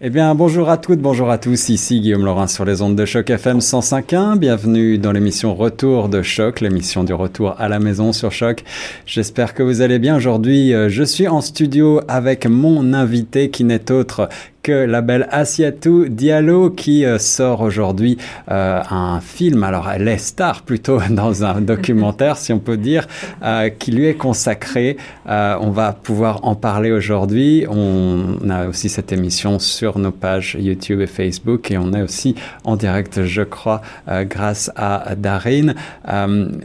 Eh bien, bonjour à toutes, bonjour à tous. Ici Guillaume Laurin sur les ondes de Choc FM 105.1. Bienvenue dans l'émission Retour de Choc, l'émission du retour à la maison sur Choc. J'espère que vous allez bien. Aujourd'hui, euh, je suis en studio avec mon invité qui n'est autre la belle Asiatou Diallo qui euh, sort aujourd'hui euh, un film, alors elle est star plutôt dans un documentaire si on peut dire, euh, qui lui est consacré. on va pouvoir en parler aujourd'hui. On a aussi cette émission sur nos pages YouTube et Facebook et on est aussi en direct, je crois, grâce à Darine.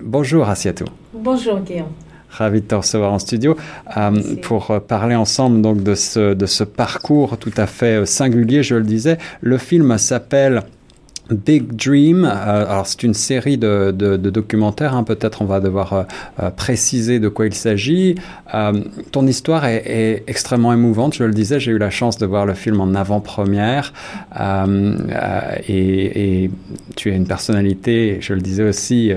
bonjour Asiatou. Bonjour Guillaume. Ravi de te recevoir en studio euh, pour euh, parler ensemble donc de ce, de ce parcours tout à fait euh, singulier, je le disais. Le film s'appelle Big Dream, euh, alors c'est une série de, de, de documentaires, hein, peut-être on va devoir euh, euh, préciser de quoi il s'agit. ton histoire est, est, extrêmement émouvante, je le disais, j'ai eu la chance de voir le film en avant-première et, et, tu es une personnalité, je le disais aussi,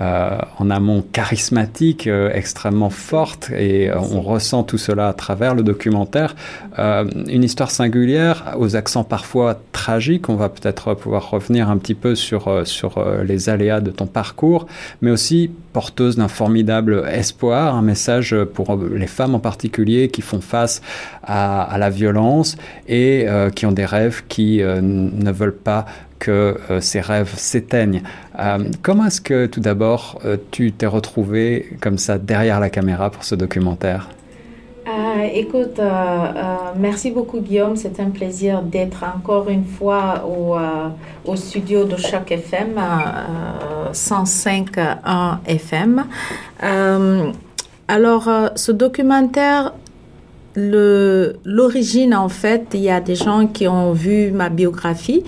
en amont charismatique, extrêmement forte et on ressent tout cela à travers le documentaire. une histoire singulière, aux accents parfois tragiques, on va peut-être pouvoir revenir un petit peu sur, euh, sur euh, les aléas de ton parcours, mais aussi porteuse d'un formidable espoir, un message pour les femmes en particulier qui font face à, la violence et euh, qui ont des rêves qui ne veulent pas que ces rêves s'éteignent. comment est-ce que tout d'abord tu t'es retrouvé comme ça derrière la caméra pour ce documentaire? euh, écoute, euh, euh, merci beaucoup Guillaume. C'est un plaisir d'être encore une fois au, au studio de Choc FM 105.1 FM. alors, ce documentaire, l'origine en fait, il y a des gens qui ont vu ma biographie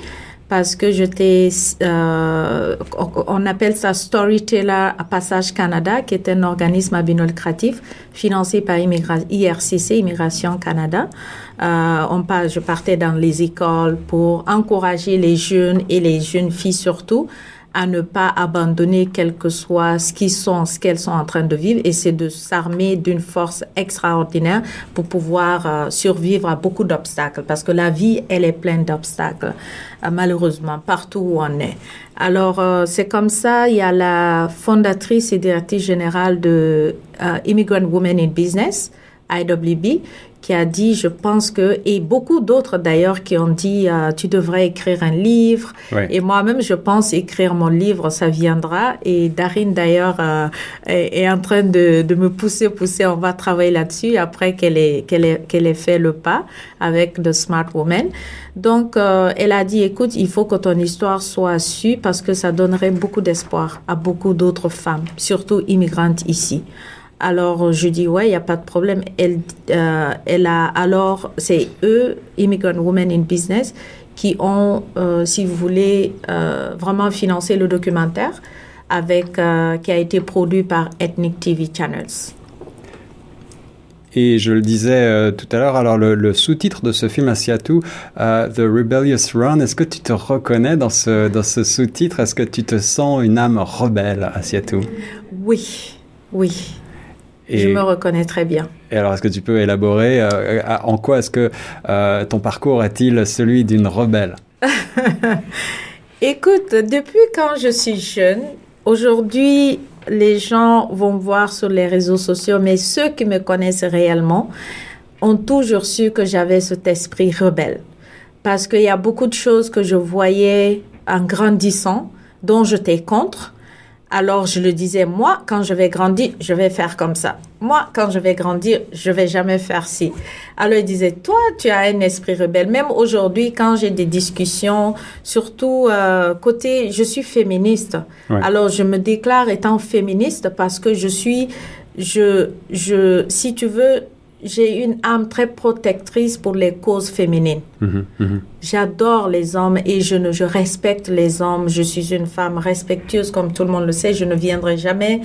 parce que j'étais, euh, on appelle ça Storyteller à Passage Canada, qui est un organisme à lucratif financé par IRCC, Immigration Canada. Euh, on je partais dans les écoles pour encourager les jeunes et les jeunes filles surtout à ne pas abandonner quel que soit ce qu'ils sont, ce qu'elles sont en train de vivre, et c'est de s'armer d'une force extraordinaire pour pouvoir euh, survivre à beaucoup d'obstacles, parce que la vie, elle est pleine d'obstacles, euh, malheureusement, partout où on est. Alors, euh, c'est comme ça, il y a la fondatrice et directrice générale de Immigrant Women in Business, IWB, qui a dit, je pense que, et beaucoup d'autres d'ailleurs qui ont dit, euh, tu devrais écrire un livre. Et moi-même, je pense écrire mon livre, ça viendra. Et Darine d'ailleurs euh, est, en train de, de, me pousser, pousser. On va travailler là-dessus après qu'elle ait, qu'elle ait, qu'elle ait fait le pas avec The Smart Woman. Donc, euh, elle a dit, écoute, il faut que ton histoire soit su parce que ça donnerait beaucoup d'espoir à beaucoup d'autres femmes, surtout immigrantes ici. Alors, je dis, ouais, il n'y a pas de problème. Elle, euh, elle a, alors, c'est eux, Immigrant Women in Business, qui ont, euh, si vous voulez, euh, vraiment financé le documentaire avec, qui a été produit par Ethnic TV Channels. Et je le disais tout à l'heure, alors le, sous-titre de ce film Asiatou, The Rebellious Run, est-ce que tu te reconnais dans ce, dans ce sous-titre? Est-ce que tu te sens une âme rebelle, Asiatou Oui, oui. Je me reconnais très bien. Et alors, est-ce que tu peux élaborer euh, en quoi est-ce que euh, ton parcours est-il celui d'une rebelle? Écoute, depuis quand je suis jeune, aujourd'hui, les gens vont voir sur les réseaux sociaux, mais ceux qui me connaissent réellement ont toujours su que j'avais cet esprit rebelle. Parce qu'il y a beaucoup de choses que je voyais en grandissant, dont j'étais contre, alors je le disais, moi, quand je vais grandir, je vais faire comme ça. Moi, quand je vais grandir, je vais jamais faire ci. Alors il disait, toi, tu as un esprit rebelle. Même aujourd'hui, quand j'ai des discussions, surtout euh, côté, je suis féministe. Alors je me déclare étant féministe parce que je suis, je, je, si tu veux, j'ai une âme très protectrice pour les causes féminines. Mhm, mhm. J'adore les hommes et je, ne, je respecte les hommes. Je suis une femme respectueuse, comme tout le monde le sait. Je ne viendrai jamais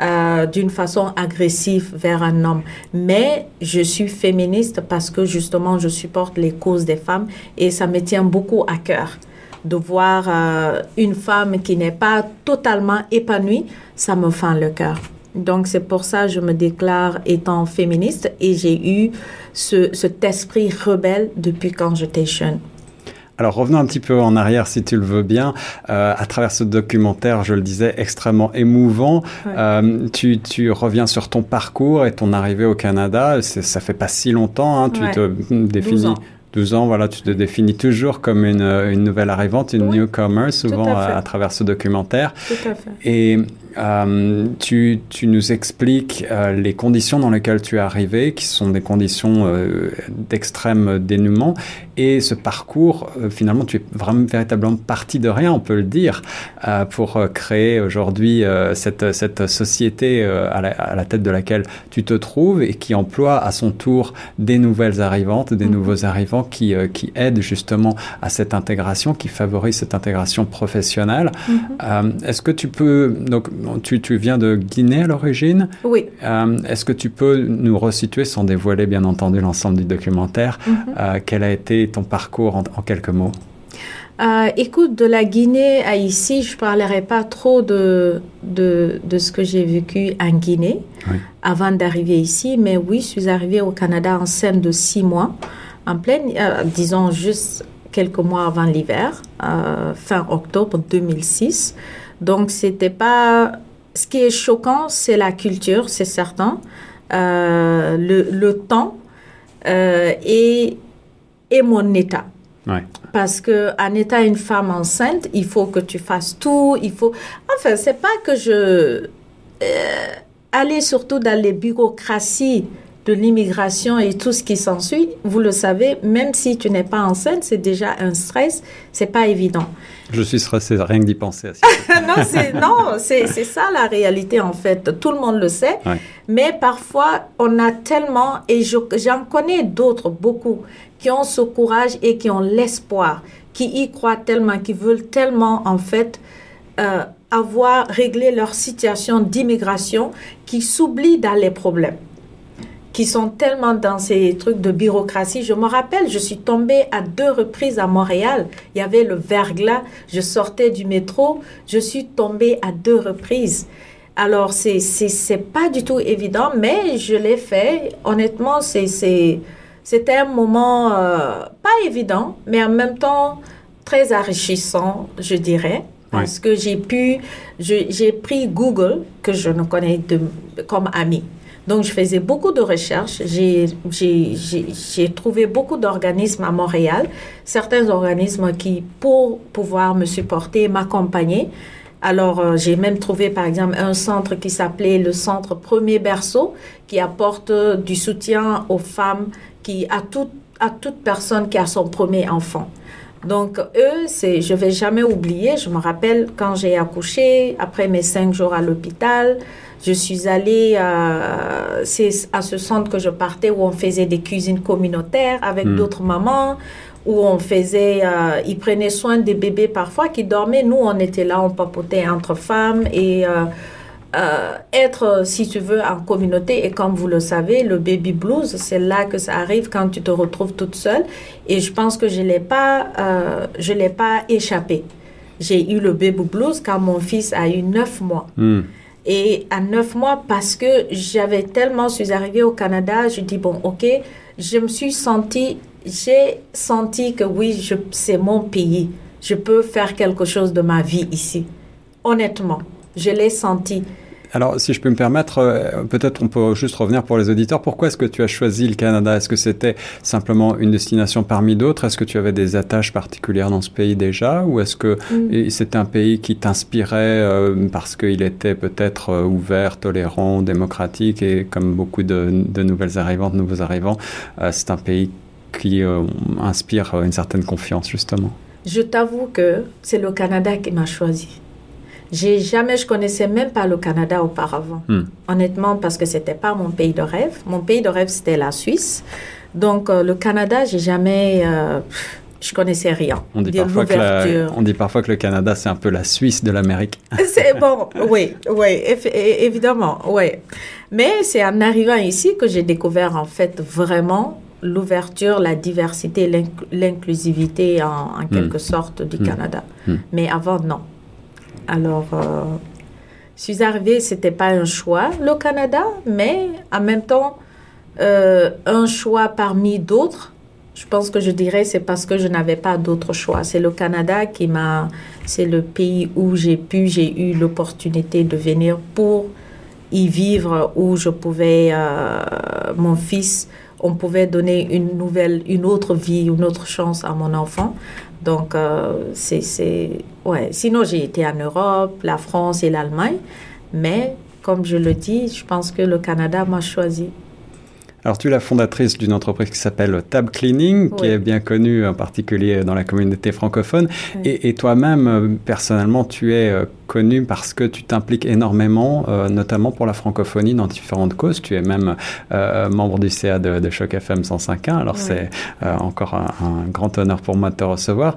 euh, d'une façon agressive vers un homme. Mais je suis féministe parce que justement, je supporte les causes des femmes et ça me tient beaucoup à cœur de voir euh, une femme qui n'est pas totalement épanouie. Ça me fend le cœur. Donc c'est pour ça que je me déclare étant féministe et j'ai eu ce, cet esprit rebelle depuis quand j'étais jeune. Alors revenons un petit peu en arrière si tu le veux bien. Euh, à travers ce documentaire, je le disais, extrêmement émouvant, euh, tu, tu, reviens sur ton parcours et ton arrivée au Canada. Ça fait pas si longtemps, hein, tu te définis. 12 ans, voilà, tu te définis toujours comme une, une nouvelle arrivante, une newcomer, souvent à, à, travers ce documentaire. Tout à fait. Et euh, tu, tu, nous expliques euh, les conditions dans lesquelles tu es arrivé, qui sont des conditions euh, d'extrême dénouement, et ce parcours, euh, finalement, tu es vraiment véritablement parti de rien, on peut le dire, euh, pour créer aujourd'hui cette, cette société à la, à, la, tête de laquelle tu te trouves et qui emploie à son tour des nouvelles arrivantes, des mmh. nouveaux arrivants qui, qui aident justement à cette intégration, qui favorisent cette intégration professionnelle. Mmh. Est-ce que tu peux donc tu, tu, viens de Guinée à l'origine. Oui. Euh, Est-ce que tu peux nous resituer, sans dévoiler bien entendu l'ensemble du documentaire, mm -hmm. euh, quel a été ton parcours en, en quelques mots? Euh, écoute, de la Guinée à ici, je ne parlerai pas trop de, de, de ce que j'ai vécu en Guinée oui. avant d'arriver ici, mais oui, je suis arrivée au Canada enceinte de six mois, en pleine, euh, disons juste quelques mois avant l'hiver, euh, fin octobre 2006. Donc, c'était pas. Ce qui est choquant, c'est la culture, c'est certain, euh, le, le, temps et, et mon état. Ouais. Parce que en étant une femme enceinte, il faut que tu fasses tout. Il faut. Enfin, c'est pas que je euh, aller surtout dans les bureaucraties de l'immigration et tout ce qui s'ensuit, vous le savez, même si tu n'es pas enceinte, c'est déjà un stress, c'est pas évident. Je suis stressée, rien que d'y penser. non, c'est non, c'est ça la réalité en fait. Tout le monde le sait, ouais. mais parfois on a tellement et j'en connais d'autres beaucoup qui ont ce courage et qui ont l'espoir, qui y croient tellement, qui veulent tellement en fait. Euh, avoir réglé leur situation d'immigration qui s'oublient dans les problèmes qui sont tellement dans ces trucs de bureaucratie. Je me rappelle, je suis tombée à deux reprises à Montréal. Il y avait le verglas. Je sortais du métro. Je suis tombée à deux reprises. Alors, c'est, c'est, pas du tout évident, mais je l'ai fait. Honnêtement, c'est, c'était un moment euh, pas évident, mais en même temps très enrichissant, je dirais. Parce oui. que j'ai pu, j'ai pris Google, que je ne connais de, comme ami. Donc, je faisais beaucoup de recherches. J'ai trouvé beaucoup d'organismes à Montréal, certains organismes qui, pour pouvoir me supporter, m'accompagner. Alors, euh, j'ai même trouvé, par exemple, un centre qui s'appelait le Centre Premier Berceau, qui apporte du soutien aux femmes, qui, à, tout, à toute personne qui a son premier enfant. Donc, eux, c'est, je vais jamais oublier. Je me rappelle quand j'ai accouché, après mes cinq jours à l'hôpital, je suis allée, euh, c'est à ce centre que je partais où on faisait des cuisines communautaires avec mmh. d'autres mamans, où on faisait, euh, ils prenaient soin des bébés parfois qui dormaient. Nous, on était là, on papotait entre femmes et euh, euh, être, si tu veux, en communauté. Et comme vous le savez, le baby blues, c'est là que ça arrive quand tu te retrouves toute seule. Et je pense que je l'ai pas, euh, je l'ai pas échappé. J'ai eu le baby blues quand mon fils a eu neuf mois. Mm. Et à neuf mois, parce que j'avais tellement, je suis arrivée au Canada, je dis, bon, ok, je me suis sentie, j'ai senti que oui, c'est mon pays. Je peux faire quelque chose de ma vie ici. Honnêtement, je l'ai senti. Alors, si je peux me permettre, euh, peut-être on peut juste revenir pour les auditeurs. Pourquoi est-ce que tu as choisi le Canada? Est-ce que c'était simplement une destination parmi d'autres? Est-ce que tu avais des attaches particulières dans ce pays déjà? Ou est-ce que mm. c'était un pays qui t'inspirait euh, parce qu'il était peut-être euh, ouvert, tolérant, démocratique et comme beaucoup de, de nouvelles arrivantes, de nouveaux arrivants, c'est un pays qui inspire une certaine confiance justement Je t'avoue que c'est le Canada qui m'a choisi. J'ai jamais, je connaissais même pas le Canada auparavant. Hmm. Honnêtement, parce que c'était pas mon pays de rêve. Mon pays de rêve, c'était la Suisse. Donc, euh, le Canada, j'ai jamais, euh, je connaissais rien. On dit, parfois que la, on dit parfois que le Canada, c'est un peu la Suisse de l'Amérique. C'est bon, oui, oui, évidemment, oui. Mais c'est en arrivant ici que j'ai découvert, en fait, vraiment l'ouverture, la diversité, l'inclusivité, en, en, quelque hmm. sorte, du hmm. Canada. Hmm. Mais avant, non. Alors, euh, Je suis arrivée, c'était pas un choix, le Canada, mais en même temps, euh, un choix parmi d'autres. Je pense que je dirais c'est parce que je n'avais pas d'autre choix. C'est le Canada qui m'a, c'est le pays où j'ai pu, j'ai eu l'opportunité de venir pour y vivre, où je pouvais, euh, mon fils, on pouvait donner une nouvelle, une autre vie, une autre chance à mon enfant. Donc, euh, c'est, ouais. Sinon, j'ai été en Europe, la France et l'Allemagne. Mais, comme je le dis, je pense que le Canada m'a choisi. Alors, tu es la fondatrice d'une entreprise qui s'appelle Tab Cleaning, qui est bien connue en particulier dans la communauté francophone. Et, et toi-même, euh, personnellement, tu es euh, connu parce que tu t'impliques énormément, euh, notamment pour la francophonie dans différentes causes. Tu es même euh, membre du CA de, de Choc FM 105.1, alors c'est euh, encore un, un, grand honneur pour moi de te recevoir.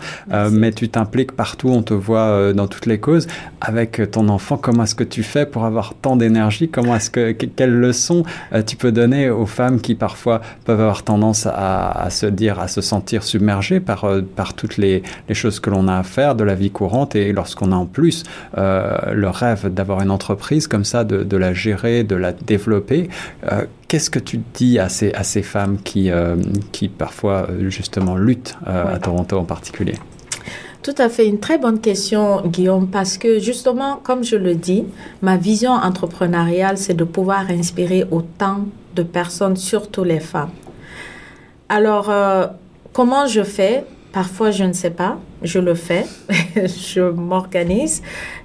mais tu t'impliques partout, on te voit dans toutes les causes. Avec ton enfant, comment est-ce que tu fais pour avoir tant d'énergie? Comment est-ce que, quelles leçons tu peux donner aux femmes qui parfois peuvent avoir tendance à, à se dire, à se sentir submergées par, par toutes les, les choses que l'on a à faire de la vie courante et lorsqu'on a en plus euh, le rêve d'avoir une entreprise comme ça, de, de, la gérer, de la développer. Euh, Qu'est-ce que tu dis à ces, à ces femmes qui, euh, qui parfois justement luttent euh, à Toronto en particulier? Tout à fait, une très bonne question, Guillaume, parce que justement, comme je le dis, ma vision entrepreneuriale, c'est de pouvoir inspirer autant de personnes, surtout les femmes. Alors, euh, comment je fais? Parfois, je ne sais pas, je le fais, je m'organise.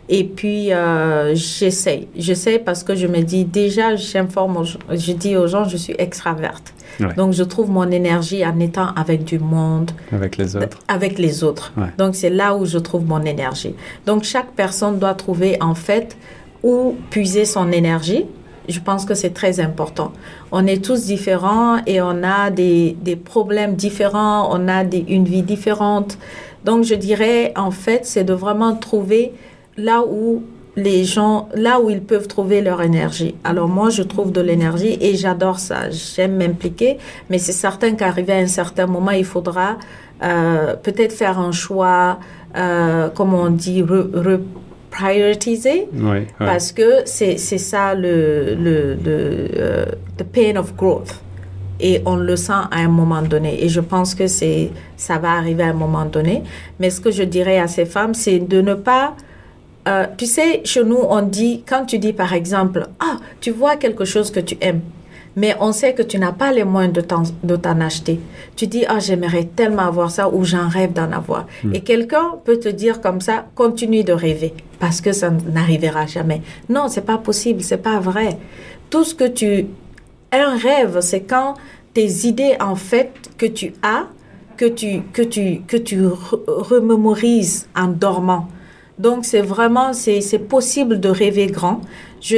Et puis, euh, j'essaye. J'essaye parce que je me dis, déjà, j'informe, je dis aux gens, je suis extraverte. Ouais. Donc, je trouve mon énergie en étant avec du monde. Avec les autres. Avec les autres. Ouais. Donc, c'est là où je trouve mon énergie. Donc, chaque personne doit trouver, en fait, où puiser son énergie. Je pense que c'est très important. On est tous différents et on a des, des problèmes différents, on a des, une vie différente. Donc, je dirais, en fait, c'est de vraiment trouver là où les gens, là où ils peuvent trouver leur énergie. Alors moi, je trouve de l'énergie et j'adore ça. J'aime m'impliquer, mais c'est certain qu'arrivé à un certain moment, il faudra euh, peut-être faire un choix, euh, comme on dit, re, re oui, oui. parce que c'est ça le, le, le uh, the pain of growth. Et on le sent à un moment donné. Et je pense que c'est ça va arriver à un moment donné. Mais ce que je dirais à ces femmes, c'est de ne pas euh, tu sais, chez nous, on dit, quand tu dis par exemple, ah, tu vois quelque chose que tu aimes, mais on sait que tu n'as pas les moyens de t'en acheter. Tu dis, ah, j'aimerais tellement avoir ça ou j'en rêve d'en avoir. Mm. Et quelqu'un peut te dire comme ça, continue de rêver parce que ça n'arrivera jamais. Non, c'est pas possible, c'est pas vrai. Tout ce que tu, un rêve, c'est quand tes idées, en fait, que tu as, que tu, que tu, que tu remémorises en dormant. Donc, c'est vraiment, c'est possible de rêver grand.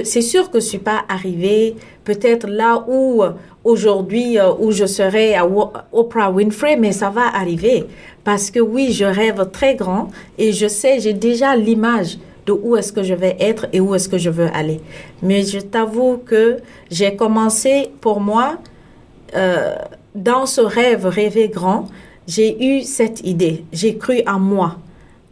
C'est sûr que je suis pas arrivée peut-être là où aujourd'hui, où je serais à Oprah Winfrey, mais ça va arriver. Parce que oui, je rêve très grand et je sais, j'ai déjà l'image de où est-ce que je vais être et où est-ce que je veux aller. Mais je t'avoue que j'ai commencé, pour moi, euh, dans ce rêve, rêver grand, j'ai eu cette idée. J'ai cru en moi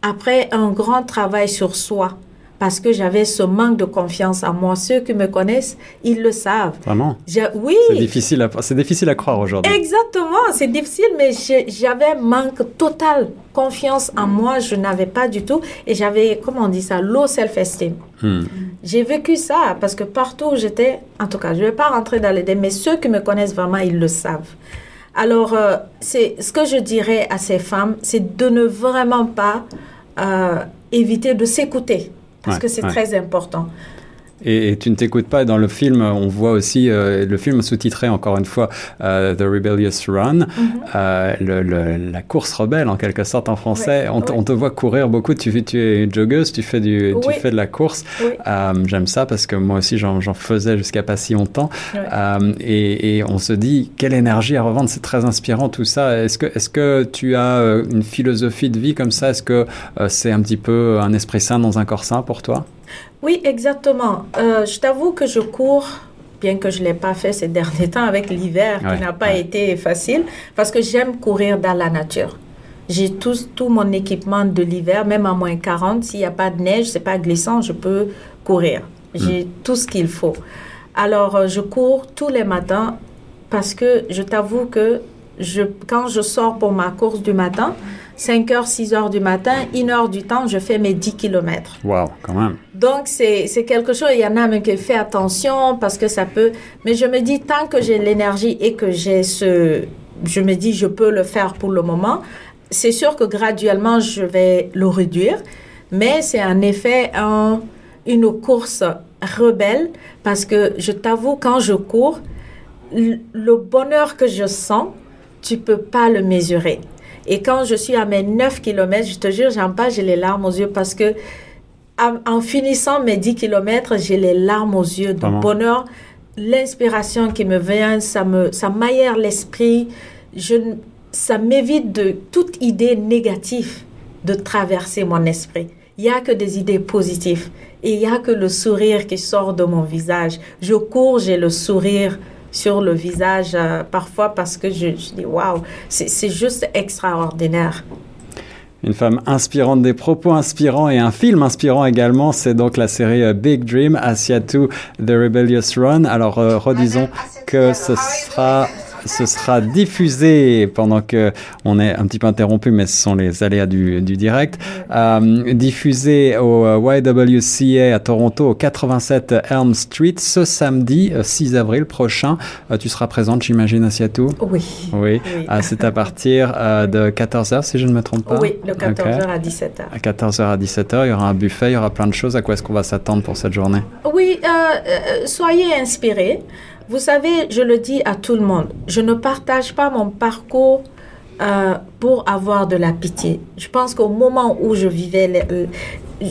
après un grand travail sur soi, parce que j'avais ce manque de confiance en moi. Ceux qui me connaissent, ils le savent. Vraiment? Oui. C'est difficile, à, c'est difficile à croire aujourd'hui. Exactement, c'est difficile, mais j'avais manque total confiance en moi. Je n'avais pas du tout, et j'avais, comment on dit ça, low self-esteem. Hmm. J'ai vécu ça parce que partout où j'étais, en tout cas, je ne vais pas rentrer dans les détails, mais ceux qui me connaissent vraiment, ils le savent. Alors, euh, c'est ce que je dirais à ces femmes, c'est de ne vraiment pas euh, éviter de s'écouter, parce ouais, que c'est ouais. très important. Et, et, tu ne t'écoutes pas. Dans le film, on voit aussi euh, le film sous-titré encore une fois euh, The Rebellious Run, mm -hmm. le, le, la course rebelle en quelque sorte en français. On, te voit courir beaucoup. Tu, tu es une joggeuse, tu fais du, oui. tu fais de la course. J'aime ça parce que moi aussi j'en faisais jusqu'à pas si longtemps. Et, et, on se dit quelle énergie à revendre. C'est très inspirant tout ça. Est-ce que, est-ce que tu as une philosophie de vie comme ça? Est-ce que c'est un petit peu un esprit sain dans un corps sain pour toi? Oui, exactement. Euh, je t'avoue que je cours, bien que je ne l'ai pas fait ces derniers temps avec l'hiver, ouais, qui n'a pas ouais. été facile, parce que j'aime courir dans la nature. J'ai tout, tout mon équipement de l'hiver, même à moins 40. S'il n'y a pas de neige, c'est pas glissant, je peux courir. J'ai tout ce qu'il faut. Alors, euh, je cours tous les matins parce que je t'avoue que je, quand je sors pour ma course du matin, 5 heures, 6 heures du matin, une heure du temps, je fais mes 10 kilomètres. Waouh, quand même. Donc, c'est quelque chose, il y en a même qui fait attention parce que ça peut. Mais je me dis, tant que j'ai l'énergie et que j'ai ce. Je me dis, je peux le faire pour le moment. C'est sûr que graduellement, je vais le réduire. Mais c'est en effet un, une course rebelle parce que je t'avoue, quand je cours, le bonheur que je sens, tu peux pas le mesurer. Et quand je suis à mes 9 km, je te jure, j'en pas, j'ai les larmes aux yeux parce que en, finissant mes 10 km, j'ai les larmes aux yeux de bonheur, l'inspiration qui me vient, ça me ça m'aère l'esprit, je ça m'évite de toute idée négative de traverser mon esprit. Il y a que des idées positives et il y a que le sourire qui sort de mon visage. Je cours, j'ai le sourire sur le visage euh, parfois parce que je, dis waouh, c'est juste extraordinaire. Une femme inspirante, des propos inspirants et un film inspirant également, c'est donc la série euh, Big Dream, Asiatu, The Rebellious Run. Alors euh, redisons que ce sera ce sera diffusé pendant que on est un petit peu interrompu, mais ce sont les aléas du, du direct. Euh, diffusé au euh, YWCA à Toronto, au 87 Elm Street, ce samedi 6 euh, avril prochain. Euh, tu seras présente, j'imagine, à Seattle? Oui. Oui. Ah, c'est à partir de 14h, si je ne me trompe pas? Oui, de 14h à 17h. À 14h à 17h, il y aura un buffet, il y aura plein de choses. À quoi est-ce qu'on va s'attendre pour cette journée? Oui, soyez inspirés. Vous savez, je le dis à tout le monde, je ne partage pas mon parcours euh, pour avoir de la pitié. Je pense qu'au moment où je vivais,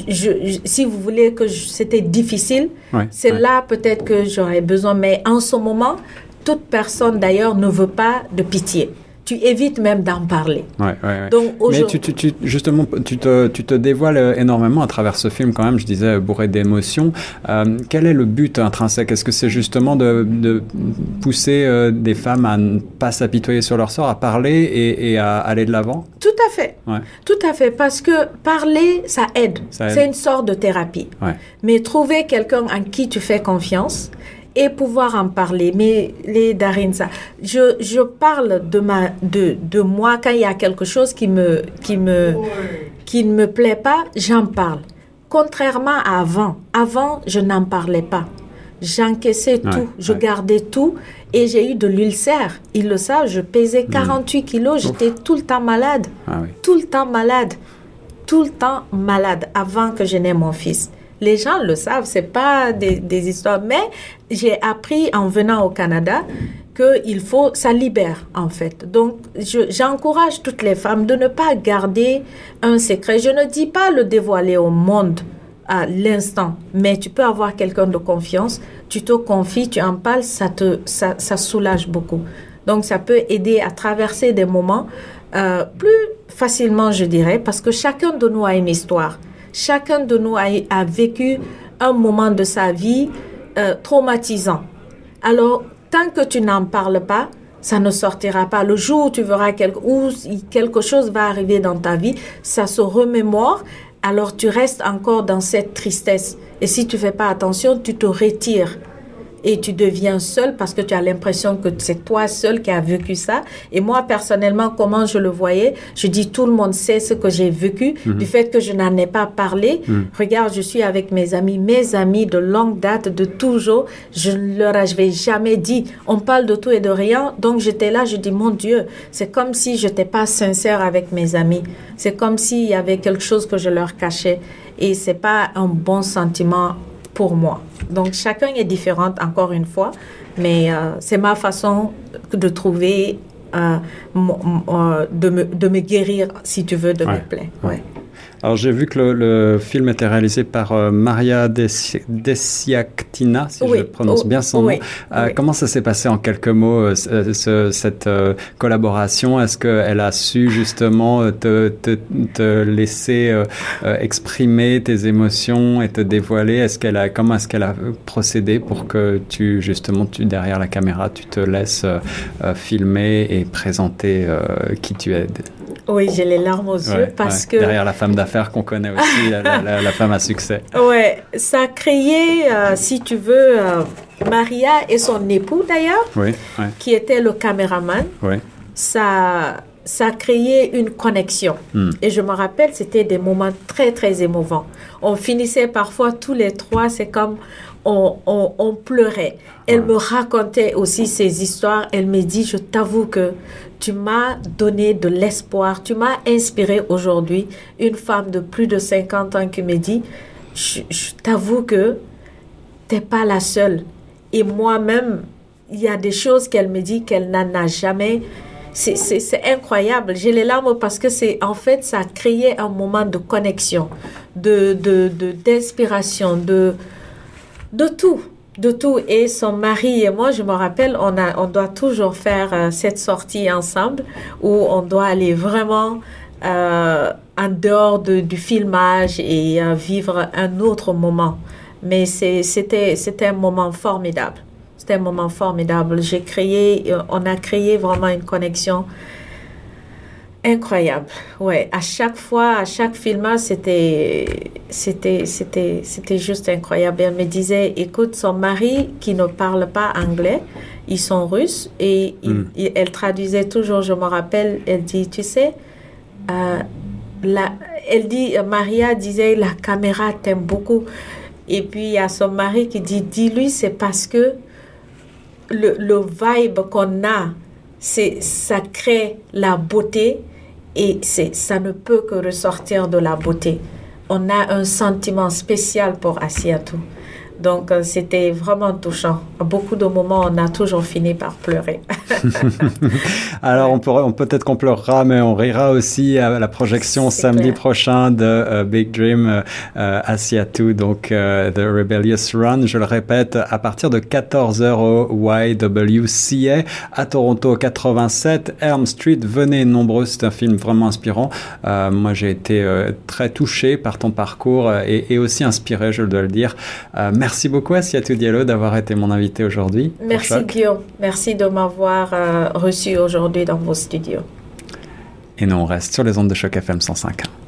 je, si vous voulez que c'était difficile, c'est là peut-être que j'aurais besoin. Mais en ce moment, toute personne d'ailleurs ne veut pas de pitié tu évites même d'en parler. Ouais, ouais, Donc, Mais tu, tu, tu, justement, tu te, tu te dévoiles énormément à travers ce film quand même, je disais, bourré d'émotions. Euh, quel est le but intrinsèque? Est-ce que c'est justement de, de pousser euh, des femmes à ne pas s'apitoyer sur leur sort, à parler et, et à aller de l'avant? Tout à fait. Tout à fait. Parce que parler, ça aide. aide. C'est une sorte de thérapie. Mais trouver quelqu'un en qui tu fais confiance et pouvoir en parler. Mais les Darinsa, je, je parle de ma de, de moi quand il y a quelque chose qui me qui me qui ne me plaît pas, j'en parle. Contrairement à avant, avant je n'en parlais pas. J'encaissais tout, je gardais tout et j'ai eu de l'ulcère. Ils le savent, je pesais 48 hmm. kilos, j'étais tout le temps malade. Ah tout le temps malade. Tout le temps malade avant que je n'aie mon fils. Les gens le savent, c'est pas des, histoires. Mais j'ai appris en venant au Canada que il faut, ça libère en fait. Donc, j'encourage toutes les femmes de ne pas garder un secret. Je ne dis pas le dévoiler au monde à l'instant, mais tu peux avoir quelqu'un de confiance, tu te confies, tu en parles, ça te, ça, ça soulage beaucoup. Donc, ça peut aider à traverser des moments euh, plus facilement, je dirais, parce que chacun de nous a une histoire. Chacun de nous a, vécu un moment de sa vie euh, traumatisant. Alors, tant que tu n'en parles pas, ça ne sortira pas. Le jour où tu verras quelque, quelque chose va arriver dans ta vie, ça se remémore, alors tu restes encore dans cette tristesse. Et si tu fais pas attention, tu te retires et tu deviens seul parce que tu as l'impression que c'est toi seul qui as vécu ça. Et moi, personnellement, comment je le voyais, je dis tout le monde sait ce que j'ai vécu, mhm. du fait que je n'en ai pas parlé. Mhm. Regarde, je suis avec mes amis, mes amis de longue date, de toujours. Je leur je vais jamais dit, on parle de tout et de rien. Donc j'étais là, je dis, mon Dieu, c'est comme si je n'étais pas sincère avec mes amis. C'est comme s'il y avait quelque chose que je leur cachais. Et c'est pas un bon sentiment pour moi. Donc chacun est différent, encore une fois, mais euh, c'est ma façon de trouver, euh, euh, de, me, de, me, guérir, si tu veux, de mes plaies. Ouais. Alors j'ai vu que le, film était réalisé par euh, Maria Desiactina, si je prononce bien son nom. Euh, comment ça s'est passé en quelques mots, euh, cette collaboration? Est-ce qu'elle a su justement te, te, laisser exprimer tes émotions et te dévoiler? Est-ce qu'elle a, comment est-ce qu'elle a procédé pour que tu, justement, tu, derrière la caméra, tu te laisses filmer et présenter qui tu es? Oui, j'ai les larmes aux yeux parce que... Derrière la femme d'affaires qu'on connaît aussi, la, femme à succès. Ouais, ça a créé, euh, si tu veux, euh, Maria et son époux d'ailleurs, oui, qui était le caméraman. Oui. Ça, ça a créé une connexion. Hmm. Et je me rappelle, c'était des moments très, très émouvants. On finissait parfois tous les trois, c'est comme on, on, pleurait. Elle me racontait aussi ses histoires. Elle me dit, je t'avoue que tu m'as donné de l'espoir, tu m'as inspiré aujourd'hui. Une femme de plus de 50 ans qui me dit, je, t'avoue que tu n'es pas la seule. Et moi-même, il y a des choses qu'elle me dit qu'elle n'en a jamais. C'est incroyable. J'ai les larmes parce que c'est en fait, ça a créé un moment de connexion, de d'inspiration, de, de, tout de tout. Et son mari et moi, je me rappelle, on, a, on doit toujours faire euh, cette sortie ensemble où on doit aller vraiment euh, en dehors du filmage et euh, vivre un autre moment. Mais c'était un moment formidable. C'était un moment formidable. J'ai créé, on a créé vraiment une connexion incroyable. Ouais, à chaque fois, à chaque film, c'était, c'était, c'était, c'était juste incroyable. Elle me disait, écoute, son mari qui ne parle pas anglais, ils sont russes et hmm. elle traduisait toujours. Je me rappelle, elle dit, tu sais, euh, la, elle dit, Maria disait, la caméra t'aime beaucoup. Et puis il y a son mari qui dit, dis-lui, c'est parce que le, le vibe qu'on a, c'est ça crée la beauté et ça ne peut que ressortir de la beauté. On a un sentiment spécial pour Asiatou. Donc, euh, c'était vraiment touchant. À beaucoup de moments, on a toujours fini par pleurer. Alors, on pourrait, on peut-être qu'on pleurera, mais on rira aussi à la projection samedi prochain de euh, Big Dream euh, euh Asiatou, donc The Rebellious Run. Je le répète, à partir de 14h au YWCA à Toronto 87, Elm Street. Venez nombreux, c'est un film vraiment inspirant. moi, j'ai été très touché par ton parcours et, et, aussi inspiré, je dois le dire. Merci beaucoup, Asiatou Diallo, d'avoir été mon invité aujourd'hui. Merci, Guillaume. Merci de m'avoir euh, reçu aujourd'hui dans vos studios. Et nous, on reste sur les ondes de Choc FM 105.1.